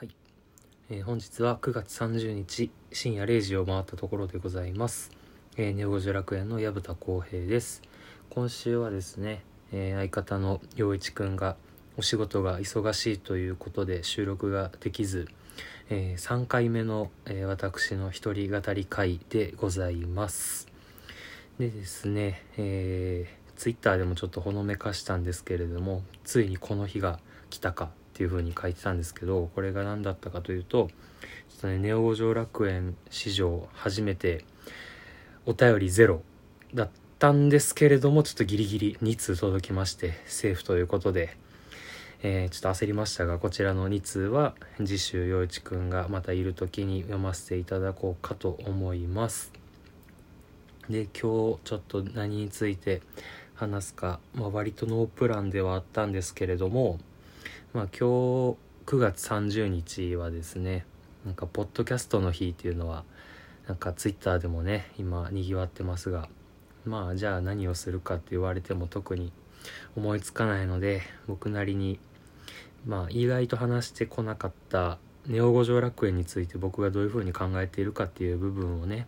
はい、えー本日は9月30日深夜0時を回ったところでございます、えー、ネオ五条楽園の薮田浩平です。今週はですね、えー相方の陽一くんがお仕事が忙しいということで収録ができず、え3回目の、え私の一人語り会でございます。でですね、えー、ツイッターでもちょっとほのめかしたんですけれどもついにこの日が来たかっていう風に書いてたんですけどこれが何だったかというとちょっとねネオ五条楽園史上初めてお便りゼロだったんですけれどもちょっとギリギリ2通届きましてセーフということで、えーちょっと焦りましたがこちらの2通は次週陽一くんがまたいる時に読ませていただこうかと思います。で今日ちょっと何について話すか、まあ、割とノープランではあったんですけれども、まあ、今日9月30日はですねなんかポッドキャストの日っていうのはなんかツイッターでもね今にぎわってますがまあじゃあ何をするかって言われても特に思いつかないので僕なりにまあ意外と話してこなかったネオ五条楽園について僕がどういうふうに考えているかっていう部分をね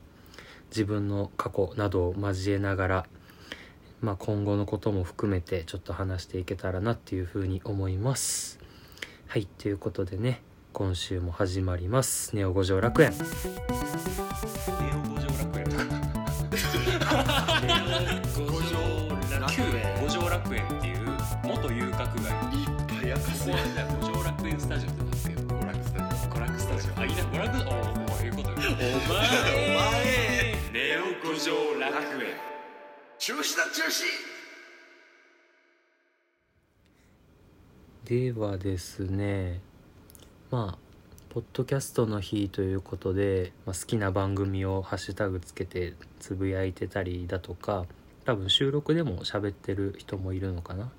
自分の過去などを交えながら、まあ、今後のことも含めてちょっと話していけたらなっていうふうに思います。はいということでね今週も始まります「ネオ五条楽園」。ネオ五条楽園五条楽園五条楽園っていう元遊郭街いっぱい明かす五条楽園スタジオってなんですけど娯楽スタジオ娯楽スタジオあいいな娯楽おおこういうことお前お前ネオ五条楽園中止だ中止。ではですねまあポッドキャストの日ということで、まあ、好きな番組をハッシュタグつけてつぶやいてたりだとか多分収録でも喋ってる人もいるのかな。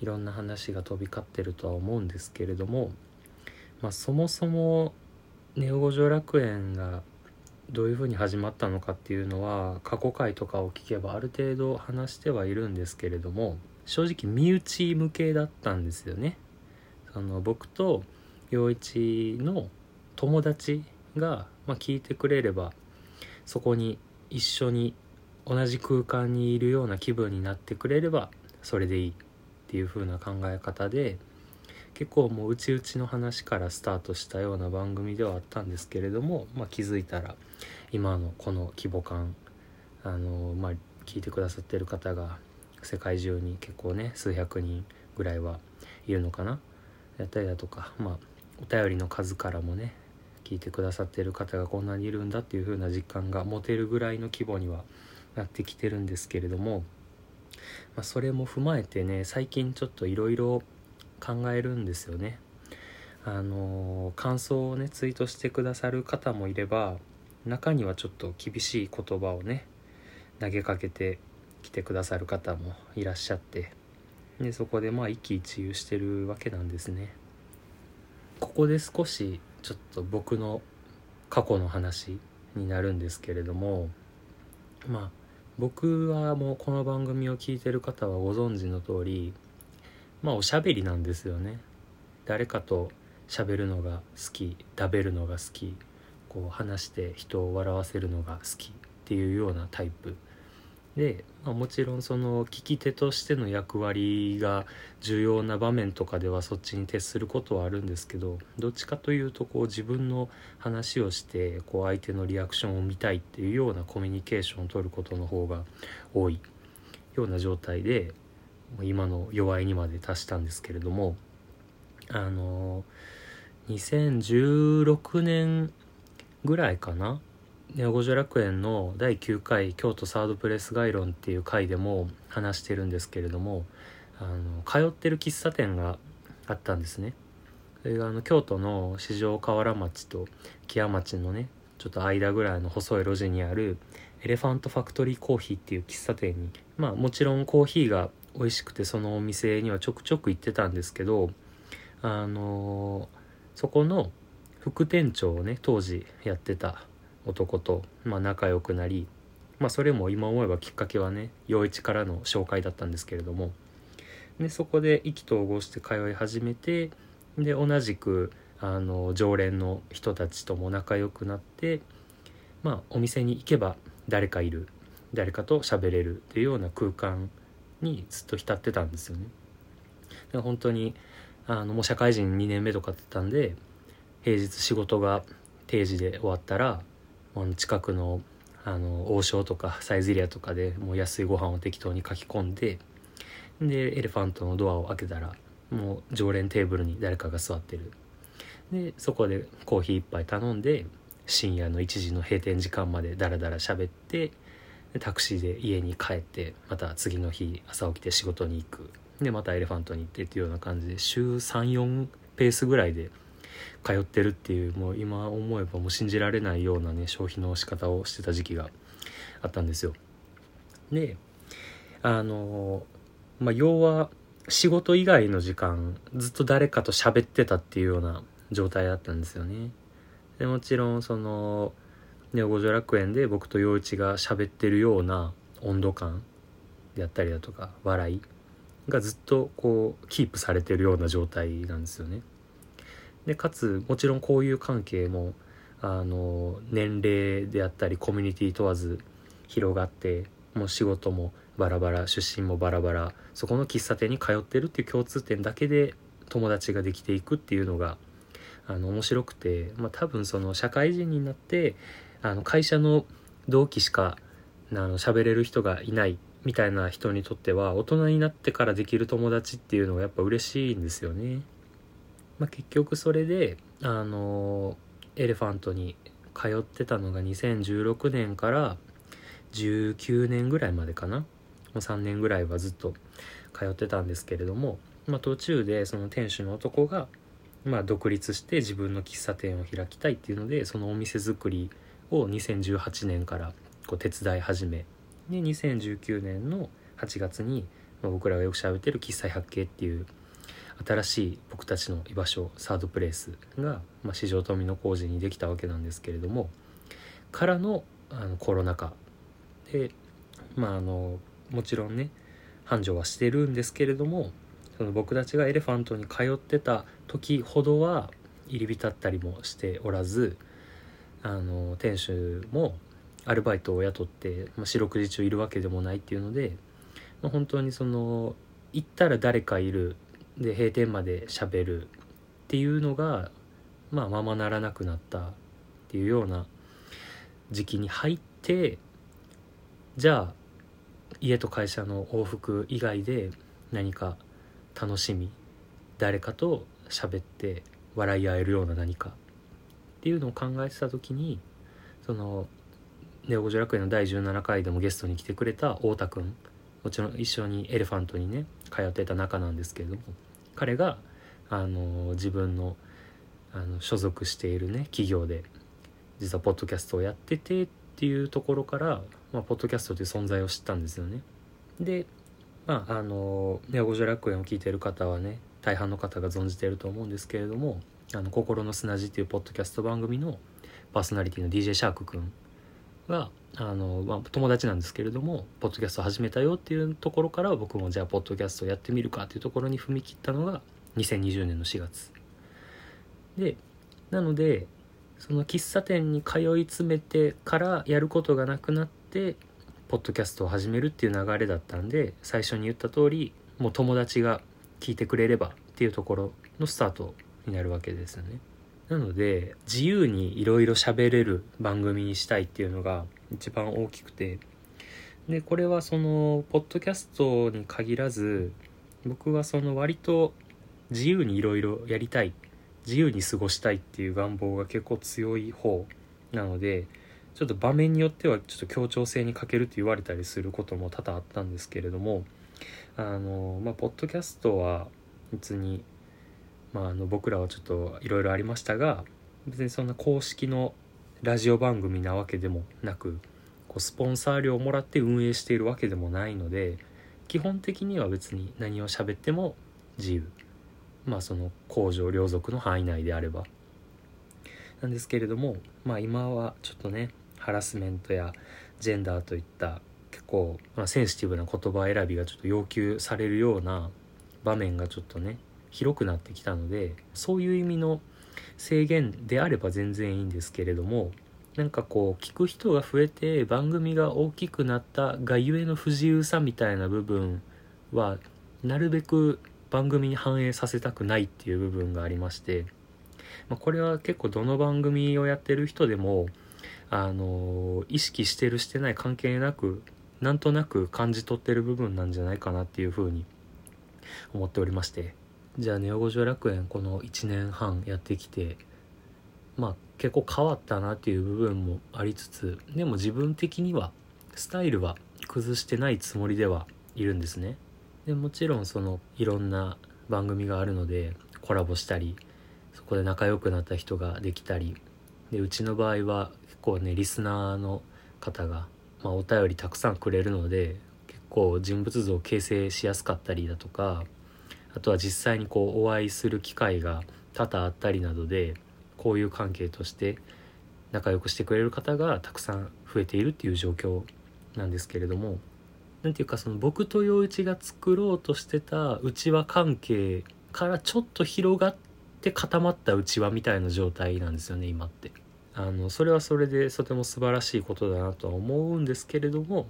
いろんな話が飛び交ってるとは思うんですけれども、まあ、そもそもネオ五条楽園がどういうふうに始まったのかっていうのは過去回とかを聞けばある程度話してはいるんですけれども正直身内向けだったんですよね。その僕と陽一の友達が、まあ、聞いてくれればそこに一緒に同じ空間にいるような気分になってくれればそれでいいっていう風な考え方で結構もう内々の話からスタートしたような番組ではあったんですけれども、まあ、気づいたら今のこの規模感あの、まあ、聞いてくださってる方が世界中に結構ね数百人ぐらいはいるのかなやったりだとかまあお便りの数からもね聞いてくださってる方がこんなにいるんだっていう風な実感が持てるぐらいの規模にはなってきてるんですけれども、まあ、それも踏まえてね最近ちょっといろいろ考えるんですよね。あのー感想をねツイートしてくださる方もいれば中にはちょっと厳しい言葉をね投げかけてきてくださる方もいらっしゃってでそこでまあ一喜一憂してるわけなんですね。ここで少しちょっと僕の過去の話になるんですけれどもまあ僕はもうこの番組を聞いてる方はご存知の通りまあおしゃべりなんですよね誰かと喋るのが好き食べるのが好きこう話して人を笑わせるのが好きっていうようなタイプ。で、まあ、もちろんその聞き手としての役割が重要な場面とかではそっちに徹することはあるんですけどどっちかというとこう自分の話をしてこう相手のリアクションを見たいっていうようなコミュニケーションを取ることの方が多い。ような状態で今の弱いにまで達したんですけれどもあの2016年ぐらいかな。ネオ五条楽園の第9回京都サードプレス概論っていう回でも話してるんですけれどもあの通ってる喫茶店があったんですね。それがあの京都の四条河原町と木屋町のねちょっと間ぐらいの細い路地にあるエレファントファクトリーコーヒーっていう喫茶店にまあもちろんコーヒーが美味しくてそのお店にはちょくちょく行ってたんですけどあのそこの副店長をね当時やってた男と、まあ、仲良くなり、まあ、それも今思えばきっかけはね陽一からの紹介だったんですけれどもでそこで意気投合して通い始めてで同じくあの常連の人たちとも仲良くなってまあお店に行けば誰かいる誰かと喋れるっていうような空間にずっと浸ってたんですよね。本当にあのもう社会人2年目とかだったんで平日仕事が定時で終わったらあの近くのあの王将とかサイゼリアとかでもう安いご飯を適当に書き込んででエレファントのドアを開けたらもう常連テーブルに誰かが座ってる。でそこでコーヒー一杯頼んで深夜の1時の閉店時間までダラダラ喋ってタクシーで家に帰ってまた次の日朝起きて仕事に行く。でまたエレファントに行ってっていうような感じで週34ペースぐらいで通ってるっていうもう今思えばもう信じられないようなね消費の仕方をしてた時期があったんですよ。であのまあ要は仕事以外の時間ずっと誰かと喋ってたっていうような状態だったんですよね。でもちろんそのネオ五条楽園で僕と陽一が喋ってるような温度感であったりだとか笑いがずっとこうキープされてるような状態なんですよね。でかつもちろんこういう関係もあの年齢であったりコミュニティ問わず広がってもう仕事もバラバラ出身もバラバラそこの喫茶店に通ってるっていう共通点だけで友達ができていくっていうのがあの面白くて、まあ、多分その社会人になってあの会社の同期しかあの喋れる人がいないみたいな人にとっては大人になってからできる友達っていうのがやっぱ嬉しいんですよね。まあ、結局それであのエレファントに通ってたのが2016年から19年ぐらいまでかな。もう3年ぐらいはずっと通ってたんですけれども、まあ、途中でその店主の男が、まあ、独立して自分の喫茶店を開きたいっていうのでそのお店作りを2018年からこう手伝い始め。で2019年の8月に、まあ、僕らがよく喋ってる喫茶百景っていう新しい僕たちの居場所サードプレイスが、まあ、市場富の工事にできたわけなんですけれどもからのあのコロナ禍でまああのもちろんね繁盛はしてるんですけれどもその僕たちがエレファントに通ってた時ほどは入り浸ったりもしておらずあの店主もアルバイトを雇って、まあ、四六時中いるわけでもないっていうので、まあ、本当にその行ったら誰かいるで閉店まで喋るっていうのがまあままならなくなったっていうような時期に入ってじゃあ家と会社の往復以外で何か楽しみ誰かと喋って笑い合えるような何かっていうのを考えてた時にそのネオ五条楽園の第17回でもゲストに来てくれた太田君もちろん一緒にエレファントにね通ってた仲なんですけれども彼があの自分のあの所属しているね企業で実はポッドキャストをやっててっていうところから、まあ、ポッドキャストという存在を知ったんですよね。でまああのネオ五条楽園を聞いてる方はね大半の方が存じていると思うんですけれども「あの心の砂地」っていうポッドキャスト番組のパーソナリティの DJ シャークくんがあの、まあ、友達なんですけれどもポッドキャスト始めたよっていうところから僕もじゃあポッドキャストやってみるかっていうところに踏み切ったのが2020年の4月。でなのでその喫茶店に通い詰めてからやることがなくなってポッドキャストを始めるっていう流れだったんで最初に言った通りもう友達が聞いてくれればっていうところのスタートになるわけですよね。なので自由にいろいろ喋れる番組にしたいっていうのが一番大きくて。でこれはそのポッドキャストに限らず僕はその割と自由にいろいろやりたい自由に過ごしたいっていう願望が結構強い方なのでちょっと場面によってはちょっと協調性に欠けるって言われたりすることも多々あったんですけれどもあのまあポッドキャストは別にまあ、あの僕らはちょっといろいろありましたが別にそんな公式のラジオ番組なわけでもなくこうスポンサー料をもらって運営しているわけでもないので基本的には別に何を喋っても自由。まあその工場両属の範囲内であれば。なんですけれどもまあ今はちょっとねハラスメントやジェンダーといった結構、まあ、センシティブな言葉選びがちょっと要求されるような場面がちょっとね広くなってきたのでそういう意味の制限であれば全然いいんですけれどもなんかこう聞く人が増えて番組が大きくなったがゆえの不自由さみたいな部分はなるべく番組に反映させたくないっていう部分がありまして、まあ、これは結構どの番組をやってる人でもあの意識してるしてない関係なくなんとなく感じ取ってる部分なんじゃないかなっていうふうに思っておりまして。じゃあネオ五条楽園この1年半やってきてまあ結構変わったなっていう部分もありつつでも自分的にはスタイルは崩してないつもりではいるんですね。でもちろんそのいろんな番組があるのでコラボしたりそこで仲良くなった人ができたりでうちの場合は結構ねリスナーの方が、まあ、お便りたくさんくれるので結構人物像を形成しやすかったりだとかあとは実際にこうお会いする機会が多々あったりなどで交友関係として仲良くしてくれる方がたくさん増えているっていう状況なんですけれどもなんていうかその僕と陽一が作ろうとしてた内輪関係からちょっと広がって固まった内輪みたいな状態なんですよね今って。あのそれはそれでとても素晴らしいことだなとは思うんですけれども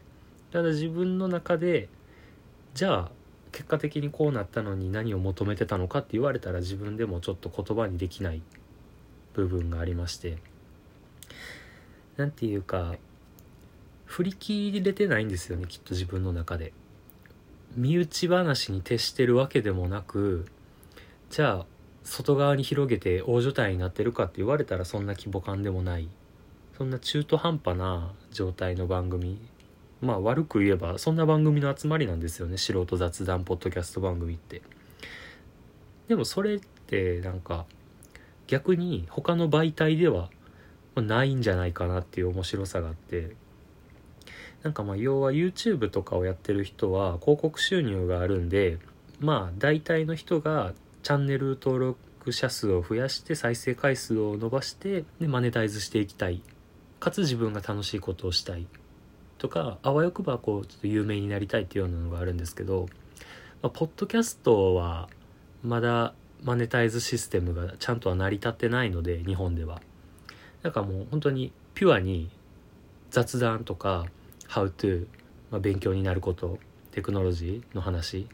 ただ自分の中でじゃあ結果的にこうなったのに何を求めてたのかって言われたら自分でもちょっと言葉にできない部分がありましてなんていうか振り切れてないんですよねきっと自分の中で。身内話に徹してるわけでもなくじゃあ外側に広げて大所帯になってるかって言われたらそんな規模感でもない。そんな中途半端な状態の番組まあ悪く言えばそんな番組の集まりなんですよね。素人雑談ポッドキャスト番組って。でもそれってなんか逆に他の媒体ではないんじゃないかなっていう面白さがあって。なんかまあ要は YouTube とかをやってる人は広告収入があるんでまあ大体の人がチャンネル登録者数を増やして再生回数を伸ばしてでマネタイズしていきたい。かつ自分が楽しいことをしたい。とかあわよくばこうちょっと有名になりたいっていうようなのがあるんですけど、まあ、ポッドキャストはまだマネタイズシステムがちゃんとは成り立ってないので日本では。だからもう本当にピュアに雑談とか How to、まあ、勉強になることテクノロジーの話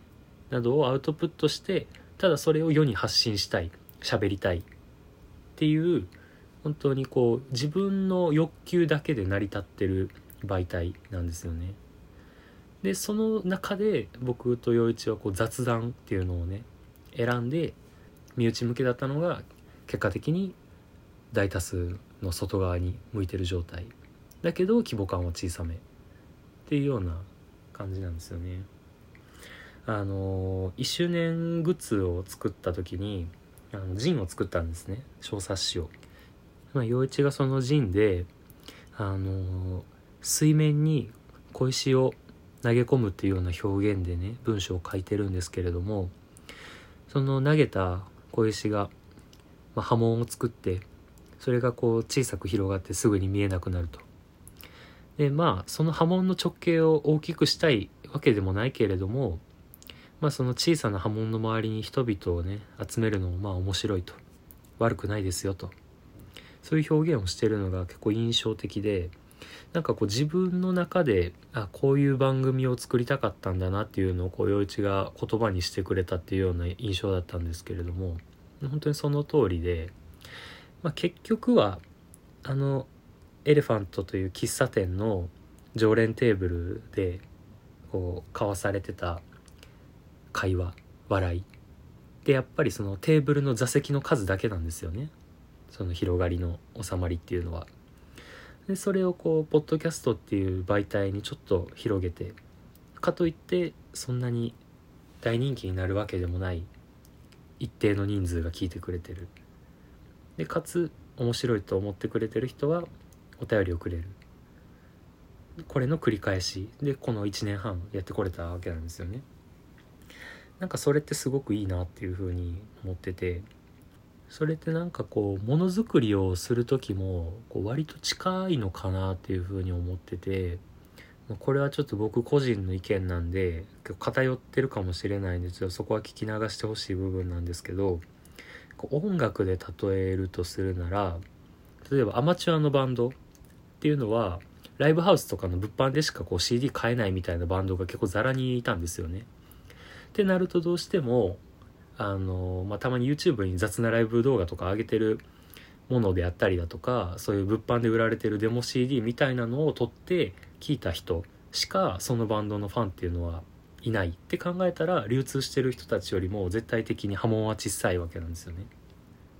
などをアウトプットしてただそれを世に発信したい喋りたいっていう本当にこう自分の欲求だけで成り立ってる媒体なんですよね。でその中で僕と陽一はこう雑談っていうのをね選んで身内向けだったのが結果的に大多数の外側に向いてる状態。だけど規模感は小さめ。っていうような感じなんですよね。あの1周年グッズを作った時にあのジンを作ったんですね。小冊子を。まあ陽一がそのジンであの水面に小石を投げ込むっていうような表現でね文章を書いてるんですけれどもその投げた小石が、まあ、波紋を作ってそれがこう小さく広がってすぐに見えなくなると。でまあその波紋の直径を大きくしたいわけでもないけれどもまあその小さな波紋の周りに人々をね集めるのもまあ面白いと。悪くないですよと。そういう表現をしてるのが結構印象的でなんかこう自分の中であこういう番組を作りたかったんだなっていうのをこう陽一が言葉にしてくれたっていうような印象だったんですけれども本当にその通りで、まあ、結局はあのエレファントという喫茶店の常連テーブルでこう交わされてた会話笑いでやっぱりそのテーブルの座席の数だけなんですよねその広がりの収まりっていうのは。でそれをこうポッドキャストっていう媒体にちょっと広げてかといってそんなに大人気になるわけでもない一定の人数が聞いてくれてる。でかつ面白いと思ってくれてる人はお便りをくれる。これの繰り返し。でこの1年半やってこれたわけなんですよね。なんかそれってすごくいいなっていうふうに思ってて。それってなんかこうものづくりをする時もこう割と近いのかなっていうふうに思っててこれはちょっと僕個人の意見なんで偏ってるかもしれないんですよそこは聞き流してほしい部分なんですけど音楽で例えるとするなら例えばアマチュアのバンドっていうのはライブハウスとかの物販でしかこう CD 買えないみたいなバンドが結構ザラにいたんですよね。ってなるとどうしてもあの、まあ、たまに YouTube に雑なライブ動画とか上げてるものであったりだとかそういう物販で売られてるデモ CD みたいなのを撮って聞いた人しかそのバンドのファンっていうのはいないって考えたら流通してる人たちよりも絶対的に波紋は小さいわけなんですよね。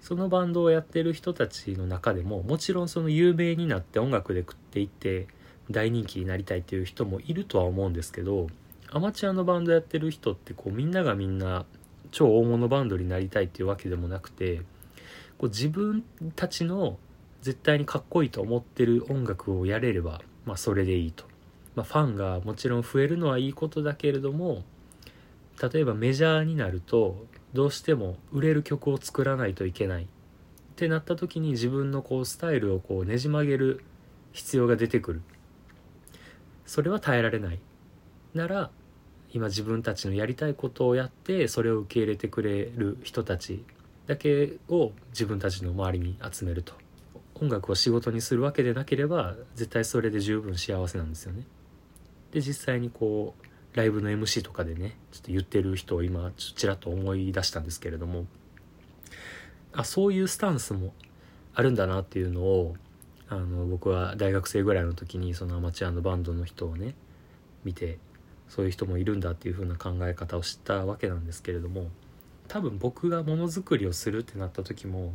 そのバンドをやってる人たちの中でももちろんその有名になって音楽で食っていって大人気になりたいっていう人もいるとは思うんですけどアマチュアのバンドやってる人ってこうみんながみんな超大物バンドになりたいっていうわけでもなくてこう自分たちの絶対にかっこいいと思ってる音楽をやれれば、まあ、それでいいと、まあ、ファンがもちろん増えるのはいいことだけれども例えばメジャーになるとどうしても売れる曲を作らないといけない。ってなった時に自分のこうスタイルをこうねじ曲げる必要が出てくる。それは耐えられない。なら今自分たちのやりたいことをやってそれを受け入れてくれる人たちだけを自分たちの周りに集めると。音楽を仕事にするわけでなければ絶対それで十分幸せなんですよね。で実際にこうライブの MC とかでねちょっと言ってる人を今ちらっと思い出したんですけれども。あそういうスタンスもあるんだなっていうのをあの僕は大学生ぐらいの時にそのアマチュアのバンドの人をね見てそういう人もいるんだっていう風な考え方を知ったわけなんですけれども多分僕がものづくりをするってなった時も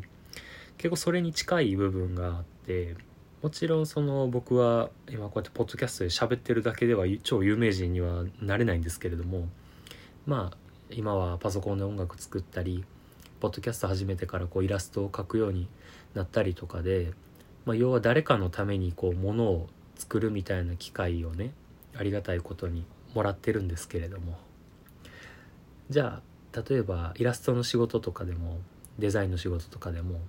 結構それに近い部分があってもちろんその僕は今こうやってポッドキャストで喋ってるだけでは超有名人にはなれないんですけれどもまあ今はパソコンで音楽作ったりポッドキャスト始めてからこうイラストを描くようになったりとかで、まあ、要は誰かのためにこうものを作るみたいな機会をねありがたいことにもらってるんですけれども。じゃあ例えばイラストの仕事とかでもデザインの仕事とかでも、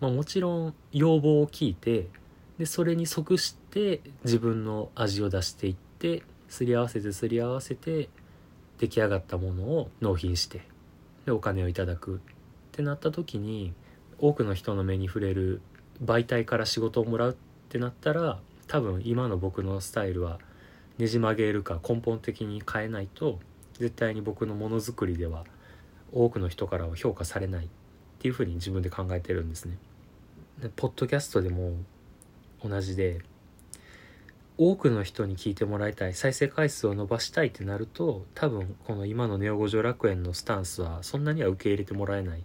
まあ、もちろん要望を聞いてでそれに即して自分の味を出していってすり合わせてすり合わせて出来上がったものを納品してでお金をいただく。ってなった時に多くの人の目に触れる媒体から仕事をもらうってなったら多分今の僕のスタイルはねじ曲げるか根本的に変えないと絶対に僕のものづくりでは多くの人からは評価されないっていうふうに自分で考えてるんですね。でポッドキャストでも同じで多くの人に聞いてもらいたい再生回数を伸ばしたいってなると多分この今のネオ五条楽園のスタンスはそんなには受け入れてもらえない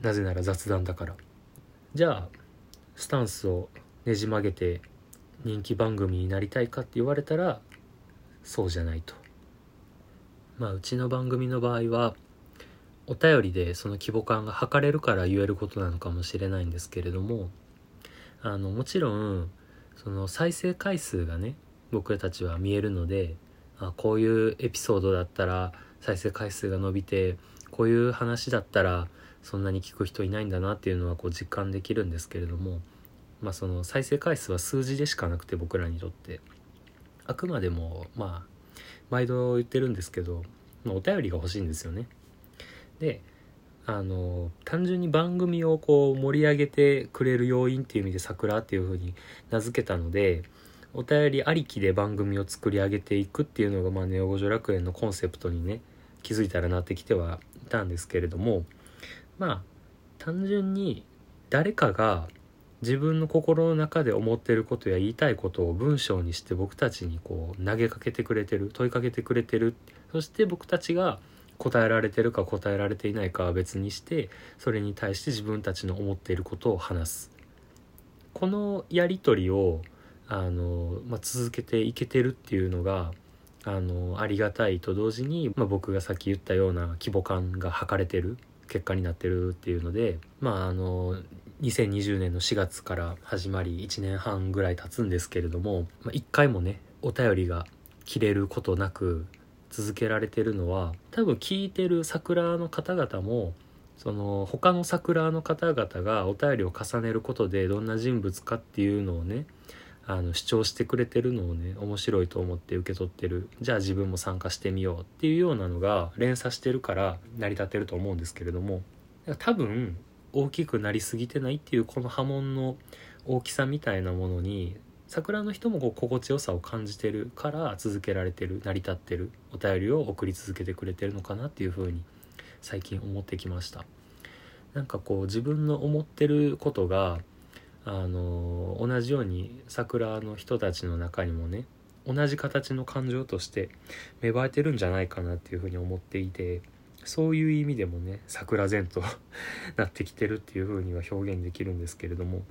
なぜなら雑談だからじゃあスタンスをねじ曲げて人気番組になりたいかって言われたらそうじゃないと。まあうちの番組の場合はお便りでその規模感が測れるから言えることなのかもしれないんですけれどもあのもちろんその再生回数がね僕たちは見えるのであこういうエピソードだったら再生回数が伸びてこういう話だったらそんなに聞く人いないんだなっていうのはこう実感できるんですけれどもまあその再生回数は数字でしかなくて僕らにとってあくまでもまあ毎度言ってるんですけど、まあ、お便りが欲しいんですよね。であの単純に番組をこう盛り上げてくれる要因っていう意味で桜っていう風に名付けたのでお便りありきで番組を作り上げていくっていうのが、まあ、ネオ五条楽園のコンセプトにね気づいたらなってきてはいたんですけれどもまあ単純に誰かが自分の心の中で思ってることや言いたいことを文章にして僕たちにこう投げかけてくれてる問いかけてくれてる。そして僕たちが答えられてるか答えられていないかは別にしてそれに対して自分たちの思っていることを話す。このやり取りをあの、まあ、続けていけてるっていうのがあのありがたいと同時に、まあ、僕がさっき言ったような規模感が測れてる。結果になってるっていうのでまああの2020年の4月から始まり1年半ぐらい経つんですけれども、まあ、1回もねお便りが切れることなく続けられてるのは多分聞いてる桜の方々もその他の桜の方々がお便りを重ねることでどんな人物かっていうのをねあの主張してくれてるのをね面白いと思って受け取ってる。じゃあ自分も参加してみようっていうようなのが連鎖してるから成り立ってると思うんですけれども。多分大きくなりすぎてないっていうこの波紋の大きさみたいなものに桜の人もこう心地よさを感じてるから続けられてる成り立ってる。お便りを送り続けてくれてるのかなっていうふうに最近思ってきました。なんかこう自分の思ってることがあの同じように桜の人たちの中にもね同じ形の感情として芽生えてるんじゃないかなっていうふうに思っていてそういう意味でもね桜前と なってきてるっていうふうには表現できるんですけれども、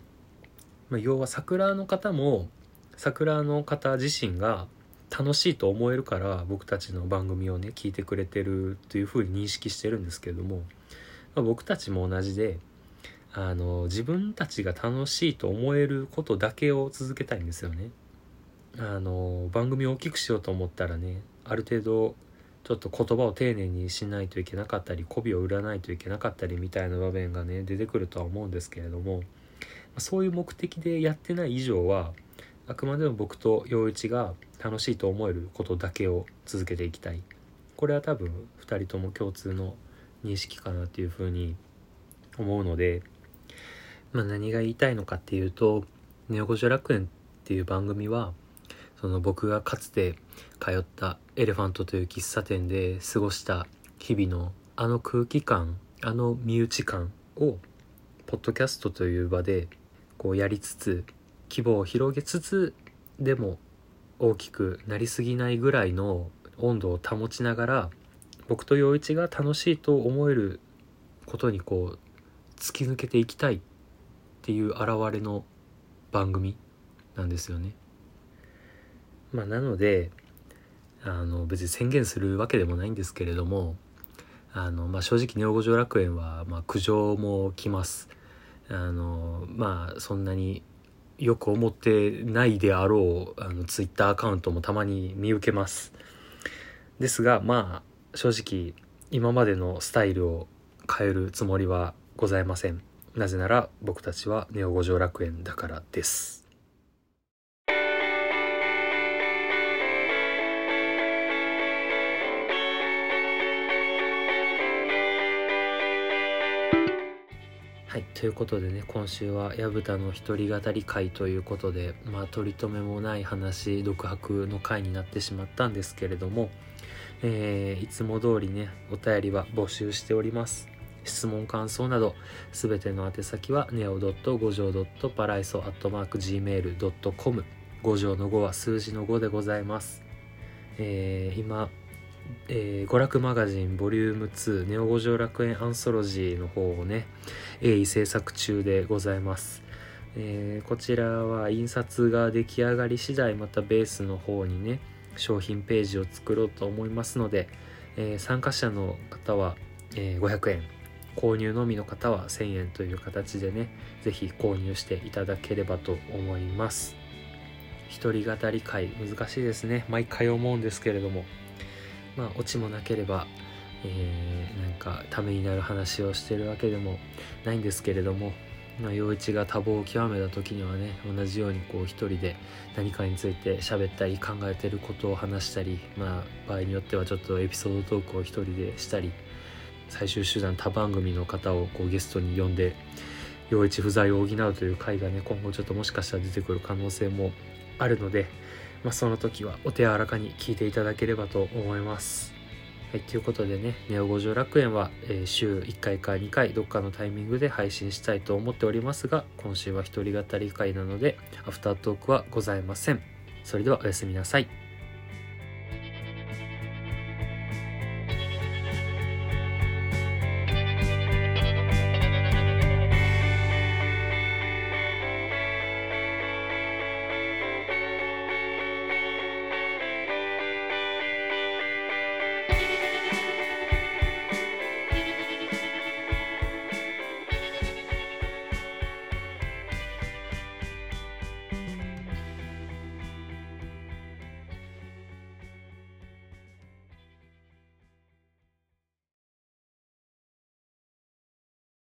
まあ、要は桜の方も桜の方自身が楽しいと思えるから僕たちの番組をね聞いてくれてるというふうに認識してるんですけれども、まあ、僕たちも同じであの自分たちが楽しいと思えることだけを続けたいんですよね。あの番組を大きくしようと思ったらねある程度ちょっと言葉を丁寧にしないといけなかったり媚びを売らないといけなかったりみたいな場面がね出てくるとは思うんですけれどもそういう目的でやってない以上はあくまでも僕と陽一が楽しいと思えることだけを続けていきたいこれは多分2人とも共通の認識かなっていうふうに思うので、まあ、何が言いたいのかっていうと「ネオ五条楽園」っていう番組はその僕がかつて通ったエレファントという喫茶店で過ごした日々のあの空気感あの身内感をポッドキャストという場でこうやりつつ規模を広げつつでも大きくなりすぎないぐらいの温度を保ちながら僕と陽一が楽しいと思えることにこう突き抜けていきたいっていう現れの番組なんですよね。まあ、なのであの別に宣言するわけでもないんですけれどもあの、まあ、正直ネオ五条楽園は、まあ、苦情も来ます。あのまあそんなによく思ってないであろうあのツイッターアカウントもたまに見受けます。ですがまあ正直今までのスタイルを変えるつもりはございません。なぜなら僕たちはネオ五条楽園だからです。はい、ということでね今週は薮田の一人語り会ということでまあ取り留めもない話独白の回になってしまったんですけれども、えーいつも通りねお便りは募集しております。質問感想などすべての宛先は neo. 五条 .paraiso.gmail.com 五条の5は数字の5でございます、えー今えー娯楽マガジンボリューム2ネオ五条楽園アンソロジーの方をね鋭意制作中でございます、えーこちらは印刷が出来上がり次第またベースの方にね商品ページを作ろうと思いますので、えー参加者の方は、えー500円購入のみの方は1000円という形でねぜひ購入していただければと思います。一人語り会難しいですね。毎回思うんですけれども。まあオチもなければ、えーなんかためになる話をしてるわけでもないんですけれども。まあ、陽一が多忙を極めた時にはね同じようにこう一人で何かについて喋ったり考えてることを話したりまあ場合によってはちょっとエピソードトークを一人でしたり最終手段他番組の方をこうゲストに呼んで陽一不在を補うという回がね今後ちょっともしかしたら出てくる可能性もあるので、まあ、その時はお手柔らかに聞いていただければと思います。はい、ということでね、ネオ五条楽園は、えー週1回か2回どっかのタイミングで配信したいと思っておりますが、今週は一人語り会なので、アフタートークはございません。それではおやすみなさい。